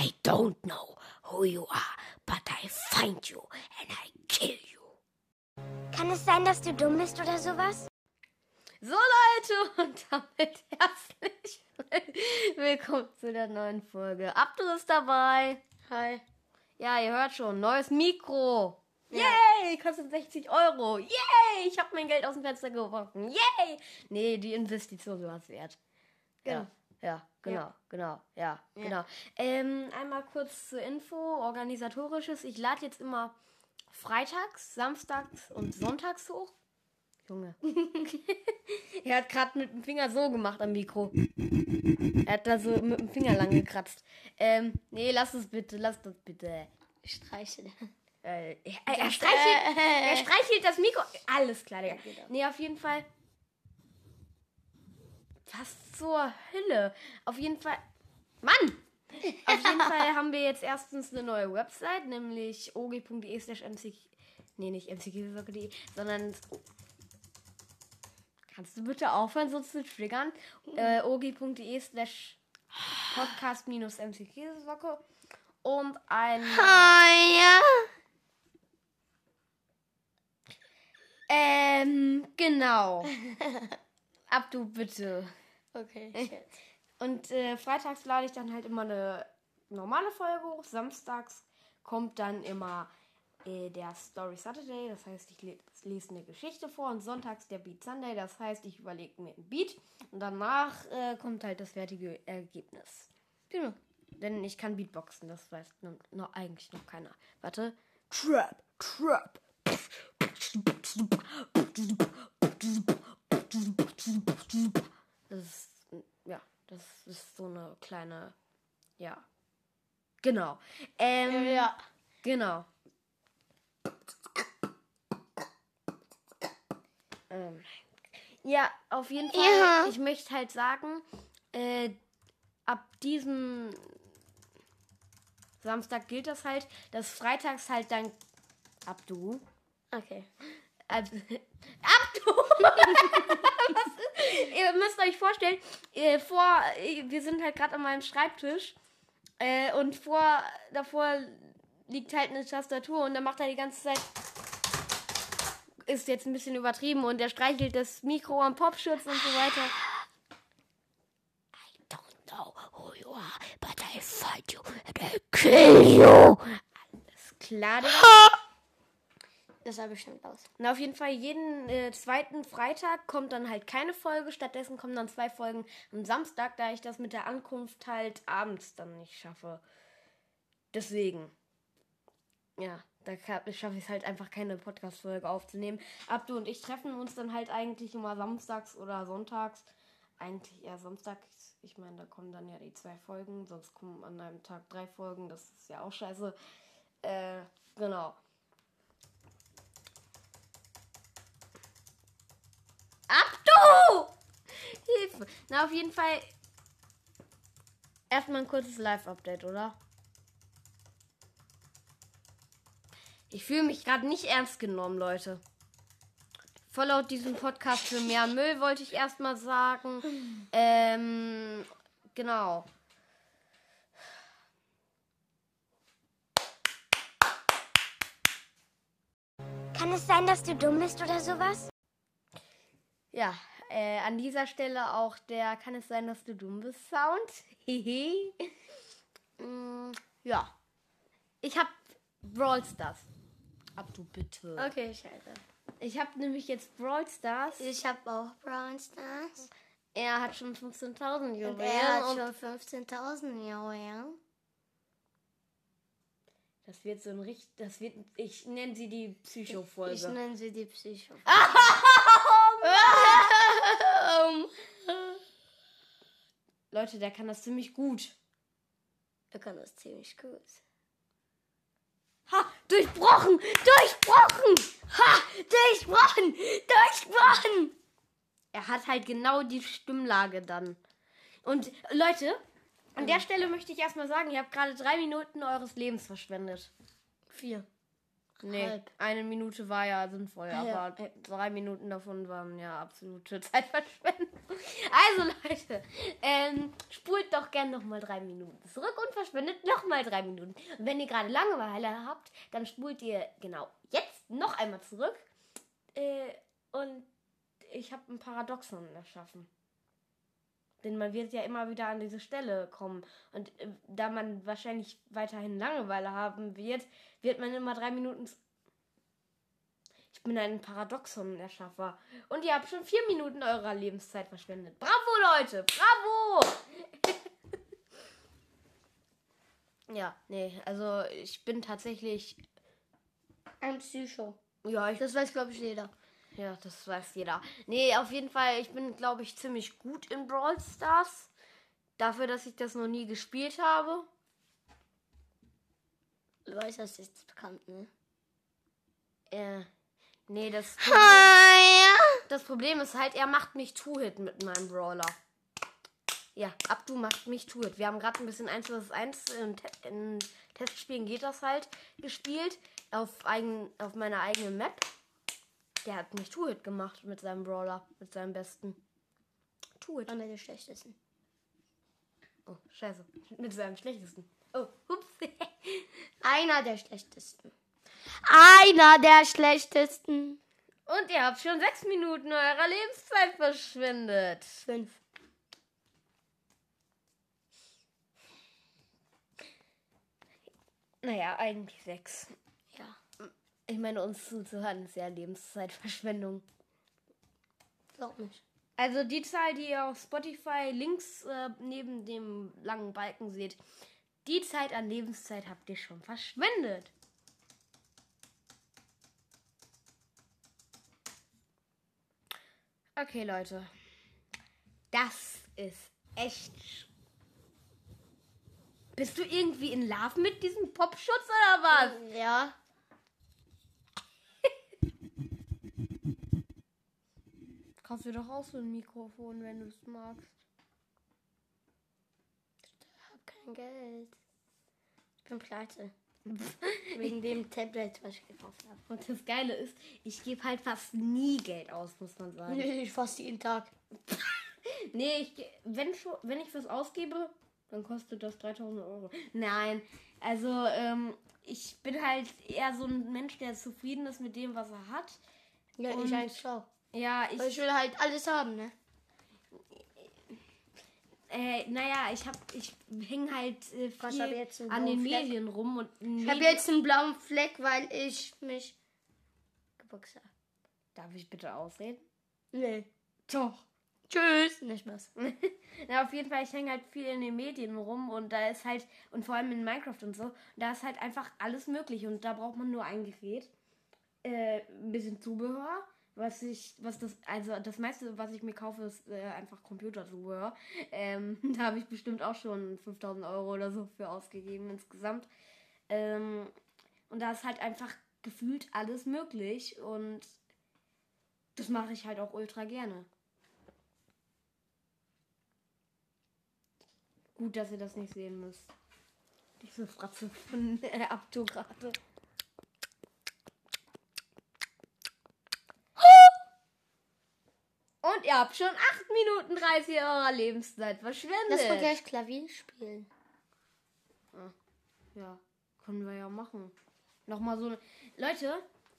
I don't know who you are, but I find you and I kill you. Kann es sein, dass du dumm bist oder sowas? So Leute, und damit herzlich willkommen zu der neuen Folge. Abdul ist dabei. Hi. Ja, ihr hört schon, neues Mikro. Yay, kostet 60 Euro. Yay, ich habe mein Geld aus dem Fenster geworfen. Yay. Nee, die Investition war es wert. Ja, ja, genau, Ja. genau, ja, genau. Ähm, einmal kurz zur Info, organisatorisches. Ich lade jetzt immer freitags, samstags und sonntags hoch. Junge. er hat gerade mit dem Finger so gemacht am Mikro. Er hat da so mit dem Finger lang gekratzt. Ähm, nee, lass es bitte, lass das bitte. Ich streichele. Äh, er, er, streichelt, er streichelt das Mikro. Alles klar, Digga. genau. Nee, auf jeden Fall. Was zur Hölle? Auf jeden Fall. Mann! Auf jeden Fall haben wir jetzt erstens eine neue Website, nämlich og.de slash mck. Nee, nicht mckisocke.de, sondern. Kannst du bitte aufhören, so zu triggern? Äh, og.de slash podcast minus mckisocke und ein. Ja. Ähm, genau. Abdu, bitte. Okay, jetzt. Und äh, freitags lade ich dann halt immer eine normale Folge hoch. Samstags kommt dann immer äh, der Story Saturday. Das heißt, ich le lese eine Geschichte vor. Und sonntags der Beat Sunday. Das heißt, ich überlege mir ein Beat. Und danach äh, kommt halt das fertige Ergebnis. Genau. Denn ich kann Beatboxen. Das weiß noch, noch eigentlich noch keiner. Warte. Trap, Trap. Das ist, ja, das ist so eine kleine, ja. Genau. Ähm, Ja. Genau. Ähm, ja, auf jeden Fall. Ja. Ich möchte halt sagen, äh, ab diesem Samstag gilt das halt, dass freitags halt dann Abdu. Okay. Also, Abdu! Was Ihr müsst euch vorstellen, äh, vor, äh, wir sind halt gerade an meinem Schreibtisch äh, und vor, davor liegt halt eine Tastatur und dann macht er die ganze Zeit. Ist jetzt ein bisschen übertrieben und er streichelt das Mikro am Popschutz und so weiter. I don't know who you are, but I find you and I kill you. Alles klar, Digga. Das ich schon aus. Na, auf jeden Fall, jeden äh, zweiten Freitag kommt dann halt keine Folge. Stattdessen kommen dann zwei Folgen am Samstag, da ich das mit der Ankunft halt abends dann nicht schaffe. Deswegen. Ja, da schaffe ich es halt einfach keine Podcast-Folge aufzunehmen. Abdu und ich treffen uns dann halt eigentlich immer samstags oder sonntags. Eigentlich eher samstags. Ich meine, da kommen dann ja die zwei Folgen. Sonst kommen an einem Tag drei Folgen. Das ist ja auch scheiße. Äh, genau. Abdu! Hilfe. Na, auf jeden Fall. Erstmal ein kurzes Live-Update, oder? Ich fühle mich gerade nicht ernst genommen, Leute. Voll laut diesem Podcast für mehr Müll wollte ich erstmal sagen. Ähm, genau. Kann es sein, dass du dumm bist oder sowas? Ja, äh, an dieser Stelle auch der Kann es sein, dass du dumm bist Sound. Hehe. Mm, ja. Ich hab Brawl Stars. Ab du bitte. Okay, scheiße. Ich hab nämlich jetzt Brawl Stars. Ich habe auch Brown Stars. Er hat schon 15.000 Und Juwelen. er hat schon 15.000 Juwelen. das wird so ein richtig. Das wird. Ich nenne sie die Ich Psycho-Folge. nenne sie die Psycho. Leute, der kann das ziemlich gut. Er kann das ziemlich gut. Ha! Durchbrochen! Durchbrochen! Ha! Durchbrochen! Durchbrochen! Er hat halt genau die Stimmlage dann. Und Leute, an der Stelle möchte ich erstmal sagen, ihr habt gerade drei Minuten eures Lebens verschwendet. Vier. Nee, Halb. eine Minute war ja sinnvoll, Ah, ja. aber drei Minuten davon waren ja absolute Zeitverschwendung. Also Leute, ähm, spult doch gern nochmal drei Minuten zurück und verschwendet nochmal drei Minuten. Und wenn ihr gerade Langeweile habt, dann spult ihr genau jetzt noch einmal zurück. Äh, und ich habe ein Paradoxon erschaffen. Denn man wird ja immer wieder an diese Stelle kommen. Und äh, da man wahrscheinlich weiterhin Langeweile haben wird, wird man immer drei Minuten. Ich bin ein Paradoxon-Erschaffer. Und ihr habt schon vier Minuten eurer Lebenszeit verschwendet. Bravo, Leute! Bravo! ja, nee, also ich bin tatsächlich. Ein Psycho. Ja, ich Das weiß, glaube ich, jeder. Ja, das weiß jeder. Nee, auf jeden Fall, ich bin, glaube ich, ziemlich gut in Brawl Stars. Dafür, dass ich das noch nie gespielt habe. Du weißt, das ist bekannt, ne? Äh, nee, das, ja. das Problem ist halt, er macht mich Two-Hit mit meinem Brawler. Ja, Abdu macht mich Two-Hit. Wir haben gerade ein bisschen 1 vs 1 in, in Testspielen geht das halt gespielt. Auf, eigen, auf meiner eigenen Map. Der hat mich Two-Hit gemacht mit seinem Brawler. Mit seinem besten. Two-Hit. Einer der schlechtesten. Oh, scheiße. Mit seinem schlechtesten. Oh, ups. Einer der schlechtesten. Einer der schlechtesten. Und ihr habt schon sechs Minuten eurer Lebenszeit verschwendet. Fünf. Naja, eigentlich sechs. Ich meine, uns zuzuhören ist ja Lebenszeitverschwendung. glaub nicht. Also die Zahl, die ihr auf Spotify links äh, neben dem langen Balken seht, die Zeit an Lebenszeit habt ihr schon verschwendet. Okay, Leute. Das ist echt. Bist du irgendwie in Love mit diesem Popschutz oder was? Ja. Kauf dir doch auch so ein Mikrofon, wenn du es magst. Ich hab kein Geld. Ich bin pleite. Wegen dem Tablet, was ich gekauft habe. Und das Geile ist, ich gebe halt fast nie Geld aus, muss man sagen. Ich fast jeden Tag. Nee, ich, ge- wenn, schon, wenn ich was ausgebe, dann kostet das 3000 Euro. Nein, also ähm, ich bin halt eher so ein Mensch, der zufrieden ist mit dem, was er hat. Ja, Und- ich eigentlich auch. Ja, ich, Weil ich will halt alles haben, ne? äh, naja, ich hab, ich häng halt äh, viel an den Fleck? Medien rum und Ich habe jetzt einen blauen Fleck, weil ich mich geboxt habe. Darf ich bitte ausreden? Nee. Doch. Tschüss. Nicht was. Na, auf jeden Fall, ich hänge halt viel in den Medien rum und da ist halt, und vor allem in Minecraft und so, da ist halt einfach alles möglich und da braucht man nur ein Gerät, äh, ein bisschen Zubehör, was ich, was das, also das meiste, was ich mir kaufe, ist äh, einfach Computerzubehör. Ähm, da habe ich bestimmt auch schon 5000 Euro oder so für ausgegeben insgesamt. Ähm, und da ist halt einfach gefühlt alles möglich und das mache ich halt auch ultra gerne. Gut, dass ihr das nicht sehen müsst. Diese Fratze von äh, Abto gerade. Und ihr habt schon 8 Minuten 30 eurer Lebenszeit verschwendet. Lass mal gleich Klavier spielen. Ja, können wir ja machen. Nochmal so eine. Leute,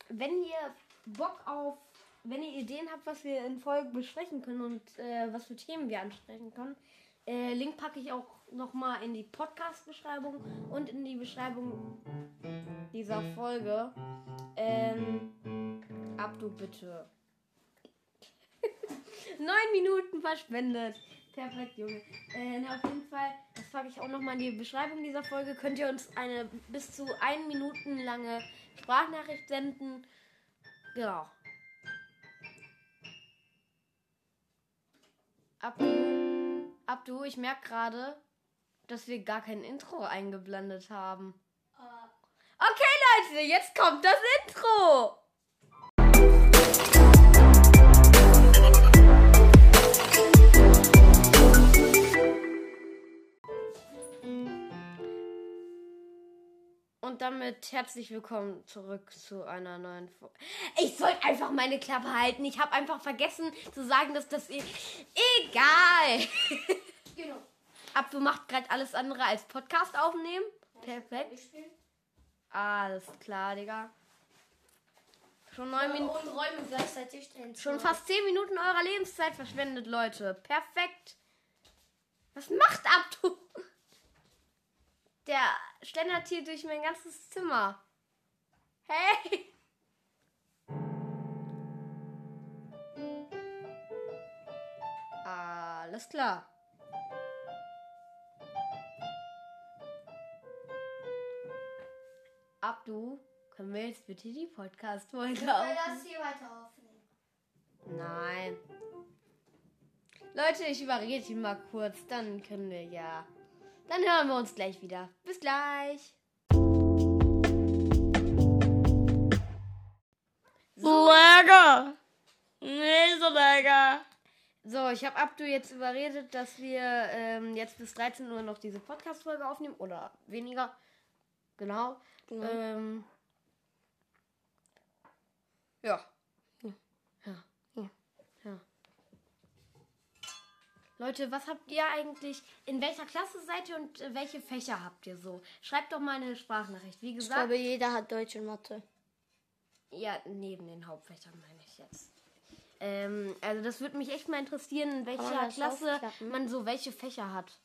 wenn ihr Bock auf. Wenn ihr Ideen habt, was wir in Folge besprechen können und äh, was für Themen wir ansprechen können, äh, Link packe ich auch nochmal in die Podcast-Beschreibung und in die Beschreibung dieser Folge. Ähm, Abdu, bitte. Neun Minuten verschwendet. Perfekt, Junge. Äh, na, auf jeden Fall, das packe ich auch nochmal in die Beschreibung dieser Folge. Könnt ihr uns eine bis zu ein Minuten lange Sprachnachricht senden. Genau. Abdu, Abdu, ich merke gerade, dass wir gar kein Intro eingeblendet haben. Okay, Leute, jetzt kommt das Intro. Und damit herzlich willkommen zurück zu einer neuen Folge. Ich sollte einfach meine Klappe halten. Ich habe einfach vergessen zu sagen, dass das. E Egal! Genau. Abdu macht gerade alles andere als Podcast aufnehmen. Perfekt. Alles klar, Digga. Schon neun Minuten. Und räumen gleichzeitig den Schon fast 10 Minuten eurer Lebenszeit verschwendet, Leute. Perfekt. Was macht Abdu? Der schlendert hier durch mein ganzes Zimmer. Hey! Alles klar. Abdu, können wir jetzt bitte die Podcast-Folge aufnehmen? das hier weiter aufnehmen? Nein. Leute, ich überrede ihn mal kurz, dann können wir ja. Dann hören wir uns gleich wieder. Bis gleich. Lecker! Nee, so lecker. So, ich habe Abdu jetzt überredet, dass wir ähm, jetzt bis 13 Uhr noch diese Podcast-Folge aufnehmen. Oder weniger. Genau. Genau. Ähm. Ja. Ja. Ja. ja. Leute, was habt ihr eigentlich, in welcher Klasse seid ihr und äh, welche Fächer habt ihr so? Schreibt doch mal eine Sprachnachricht. Wie Ich gesagt, glaube, jeder hat Deutsch und Mathe. ja, neben den Hauptfächern meine ich jetzt. Ähm, also das würde mich echt mal interessieren, in welcher Klasse man so welche Fächer hat.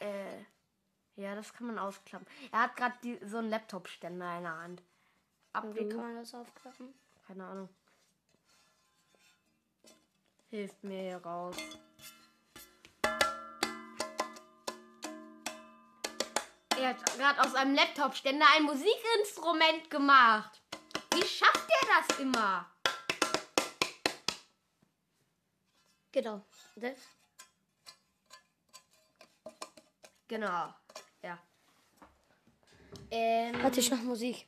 Äh, ja, das kann man ausklappen. Er hat gerade so einen Laptop-Ständer in der Hand. Und wie kann man das aufklappen? keine Ahnung. Hilft mir hier raus. Er hat gerade aus einem Laptop-Ständer ein Musikinstrument gemacht. Wie schafft er das immer? Genau. Das? Genau. Ja. Ähm, Hatte ich noch Musik?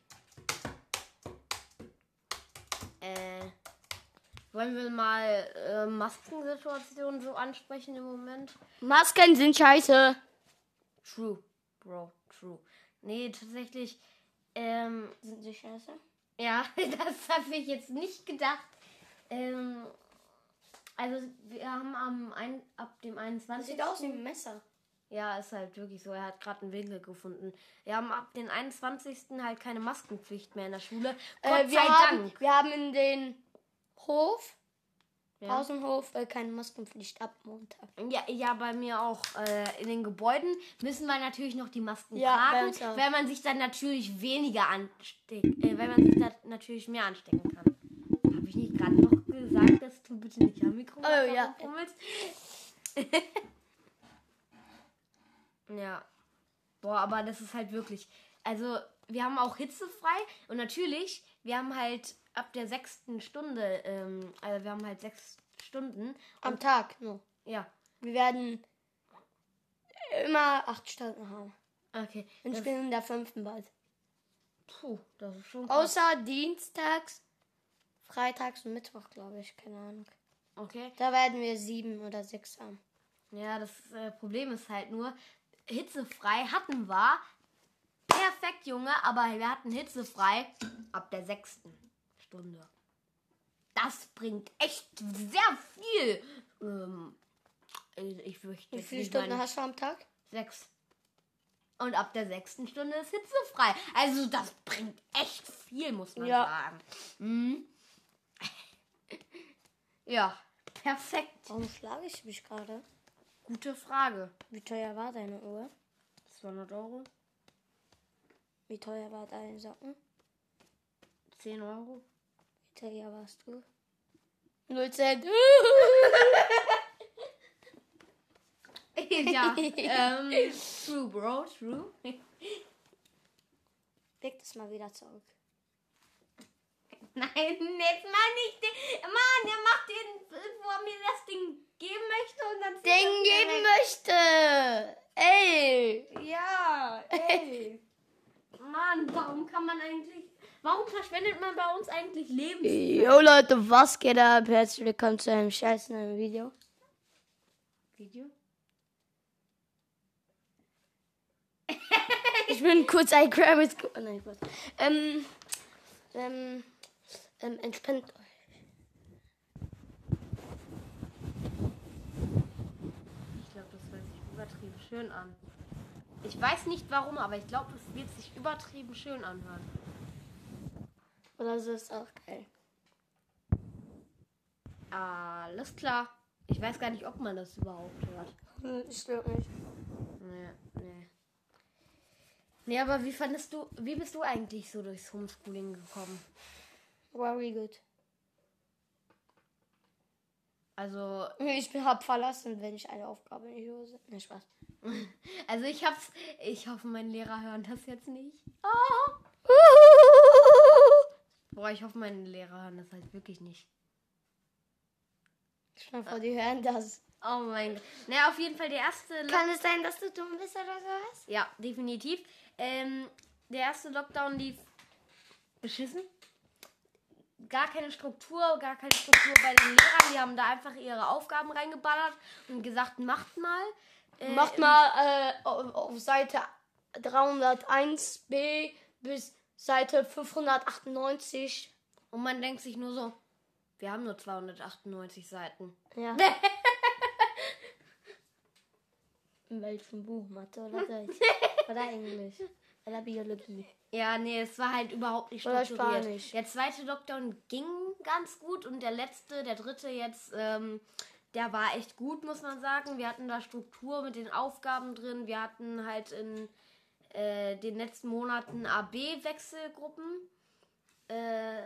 äh, wollen wir mal äh, Maskensituationen so ansprechen im Moment? Masken sind scheiße. True, Bro, true. Nee, tatsächlich, ähm, Sind sie scheiße? ja, das habe ich jetzt nicht gedacht. Ähm, also wir haben am ein, ab dem 21. Sieht aus wie ein Messer. Ja, ist halt wirklich so. Er hat gerade einen Winkel gefunden. Wir haben ab dem 21. halt keine Maskenpflicht mehr in der Schule. Gott Äh, wir, sei haben, Dank. wir haben in den Hof, Ja. Außenhof, äh, keine Maskenpflicht ab Montag. Ja, ja, bei mir auch. Äh, in den Gebäuden müssen wir natürlich noch die Masken Ja, tragen, weil man sich dann natürlich weniger ansteckt, äh, weil man sich da natürlich mehr anstecken kann. Habe ich nicht gerade noch gesagt, dass du bitte nicht am Mikro Oh, ja. rumfummelst? ja. Boah, aber das ist halt wirklich. Also, wir haben auch hitzefrei und natürlich, wir haben halt ab der sechsten Stunde, ähm, also wir haben halt sechs Stunden. Am Tag nur. Ja, Wir werden immer acht Stunden haben. okay. Und Das- bin in der fünften bald. Puh, das ist schon krass. Außer dienstags, freitags und Mittwoch, glaube ich. Keine Ahnung. Okay. Da werden wir sieben oder sechs haben. Ja, das äh, Problem ist halt nur, hitzefrei hatten wir. Perfekt, Junge, aber wir hatten hitzefrei ab der sechsten Stunde. Das bringt echt sehr viel. Ähm, ich fürchte. Wie viele Stunden hast du am Tag? Sechs. Und ab der sechsten Stunde ist hitzefrei. Also das bringt echt viel, muss man Ja. sagen. Mhm. ja, perfekt. Warum schlage ich mich gerade? Gute Frage. Wie teuer war deine Uhr? 200 Euro? Wie teuer war deine Socken? 10 Euro? Teuer warst du? Null Cent. ja, ähm, true, Bro, true. Leg das mal wieder zurück. Nein, jetzt mal nicht. den- Mann, der macht den, wo er mir das Ding geben möchte und dann er mir geben weg. möchte! Ey! Ja, ey. Mann, warum kann man eigentlich. Warum verschwendet man bei uns eigentlich Lebenszeit? Jo Leute, was geht ab? Herzlich willkommen zu einem scheiß neuen Video. Video? Ich bin kurz ein Grammys. Oh, nein, Gott. Ähm, ähm, ähm, entspannt euch. Ich glaube, das hört sich übertrieben schön an. Ich weiß nicht warum, aber ich glaube, es wird sich übertrieben schön anhören. Oder so ist auch geil. Alles klar. Ich weiß gar nicht, ob man das überhaupt hört. Hm, Ich glaube nicht. Nee, nee. Nee, aber wie fandest du, wie bist du eigentlich so durchs Homeschooling gekommen? Very good. Also, Ich hab verlassen, wenn ich eine Aufgabe nicht löse. Ne, Spaß. also ich hab's, ich hoffe, meine Lehrer hören das jetzt nicht. Ah. Boah, ich hoffe, meine Lehrer hören das halt wirklich nicht. Stell dir vor, die hören das. Oh mein Gott. Naja, auf jeden Fall der erste. Lo Kann es sein, dass du dumm bist oder sowas? ja, definitiv. Ähm, der erste Lockdown lief beschissen. Gar keine Struktur, gar keine Struktur bei den Lehrern. Die haben da einfach ihre Aufgaben reingeballert und gesagt, macht mal. Äh, Macht mal äh, auf Seite 301b bis Seite 598. Und man denkt sich nur so, wir haben nur 298 Seiten. Ja. In welchem Buch? Mathe oder Deutsch? oder Englisch? Oder Biologie? Ja, nee, es war halt überhaupt nicht Oder strukturiert. Spanisch. Der zweite Lockdown ging ganz gut und der letzte, der dritte jetzt, ähm, der war echt gut, muss man sagen. Wir hatten da Struktur mit den Aufgaben drin. Wir hatten halt in äh, den letzten Monaten AB-Wechselgruppen. Äh,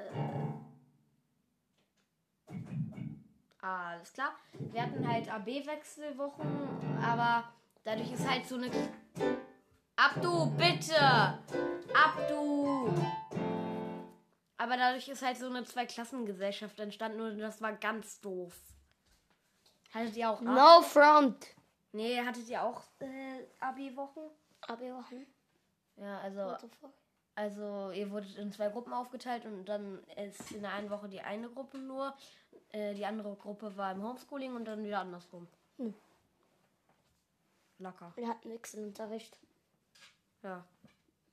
alles klar. Wir hatten halt AB-Wechselwochen, aber dadurch ist halt so eine Abdu, bitte! Abdu! Aber dadurch ist halt so eine Zweiklassengesellschaft entstanden und das war ganz doof. Hattet ihr auch No front. Nee, hattet ihr auch äh, Abi-Wochen? Abi-Wochen? Ja, also, also ihr wurdet in zwei Gruppen aufgeteilt und dann ist in der einen Woche die eine Gruppe nur, äh, die andere Gruppe war im Homeschooling und dann wieder andersrum. Hm. Locker. Wir hatten Wechselunterricht. Ja,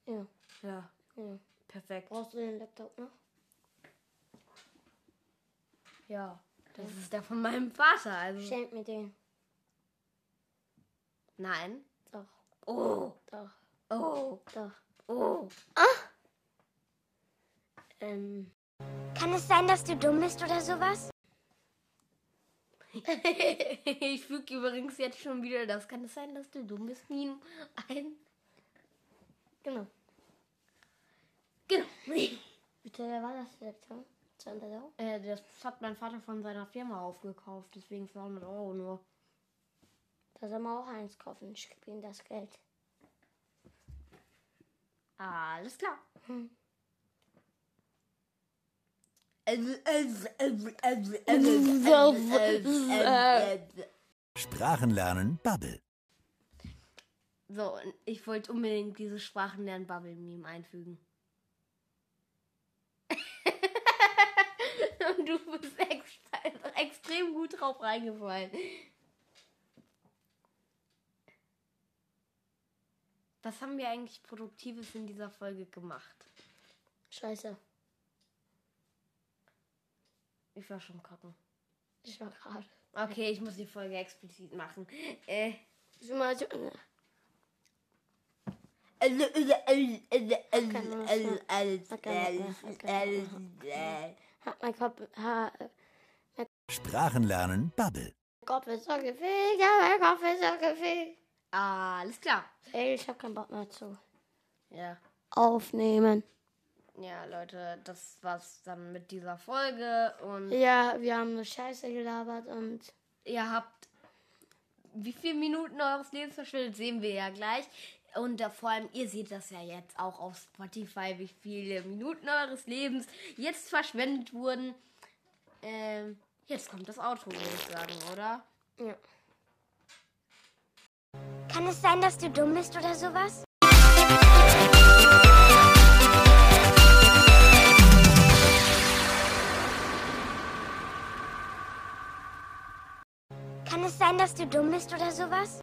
Ja. ja, ja. perfekt. Brauchst du den Laptop noch? Ja, das ist der von meinem Vater. Also Schenk mir den. nein. Oh, doch, oh, doch. oh. Ähm, Kann es sein, dass du dumm bist oder sowas? ich füge übrigens jetzt schon wieder das. Kann es sein, dass du dumm bist, Meme, ein? genau. Genau. Bitte, wer war das jetzt? Hm? 200 Euro? äh, das hat mein Vater von seiner Firma aufgekauft, deswegen 200 Euro nur. Da soll man auch eins kaufen. Ich gebe ihm das Geld. Alles klar. Also. Sprachenlernen Bubble. So, und ich wollte unbedingt diese Sprachenlern-Bubble-Meme einfügen. und du bist extra, extrem gut drauf reingefallen. Was haben wir eigentlich Produktives in dieser Folge gemacht? Scheiße. Ich war schon kacken. Ich war gerade. Okay, ich muss die Folge explizit machen. Äh. Ha, Sprachenlernen Bubble. Kopf ist so ja, mein Kopf ist so gefickt. Alles klar. Ey, ich hab keinen Bock mehr zu Ja. aufnehmen. Ja, Leute, das war's dann mit dieser Folge. Und Ja, wir haben nur Scheiße gelabert und ihr habt wie viele Minuten eures Lebens verschwendet, sehen wir ja gleich. Und äh, vor allem, ihr seht das ja jetzt auch auf Spotify, wie viele Minuten eures Lebens jetzt verschwendet wurden. Ähm, jetzt kommt das Auto, würde ich sagen, oder? ja. Kann es sein, dass du dumm bist oder sowas? Kann es sein, dass du dumm bist oder sowas?